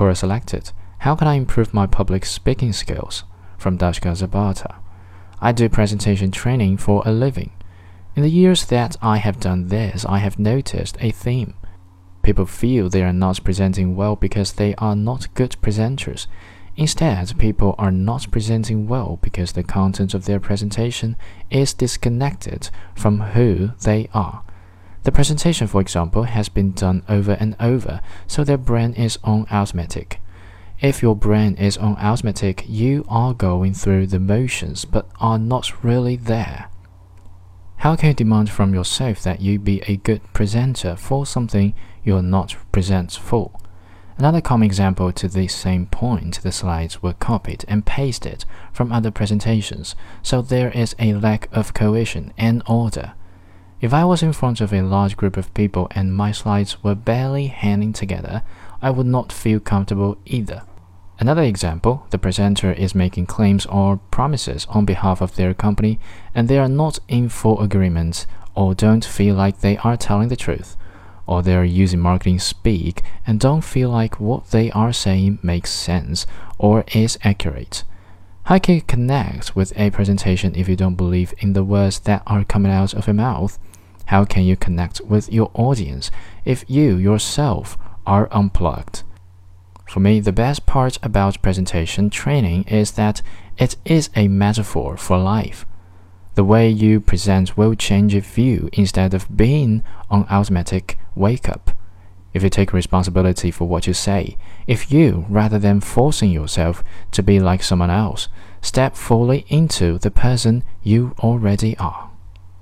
Quora selected. How can I improve my public speaking skills? From Dashka Zabata. I do presentation training for a living. In the years that I have done this, I have noticed a theme. People feel they are not presenting well because they are not good presenters. Instead, people are not presenting well because the content of their presentation is disconnected from who they are. The presentation, for example, has been done over and over, so their brain is on automatic. If your brain is on automatic, you are going through the motions but are not really there. How can you demand from yourself that you be a good presenter for something you're not present for? Another common example to this same point, the slides were copied and pasted from other presentations, so there is a lack of cohesion and order. If I was in front of a large group of people and my slides were barely hanging together, I would not feel comfortable either. Another example, the presenter is making claims or promises on behalf of their company and they are not in full agreement or don't feel like they are telling the truth, or they are using marketing speak and don't feel like what they are saying makes sense or is accurate. How can you connect with a presentation if you don't believe in the words that are coming out of your mouth? How can you connect with your audience if you yourself are unplugged? For me, the best part about presentation training is that it is a metaphor for life. The way you present will change your view instead of being on automatic wake up. If you take responsibility for what you say, if you, rather than forcing yourself to be like someone else, step fully into the person you already are.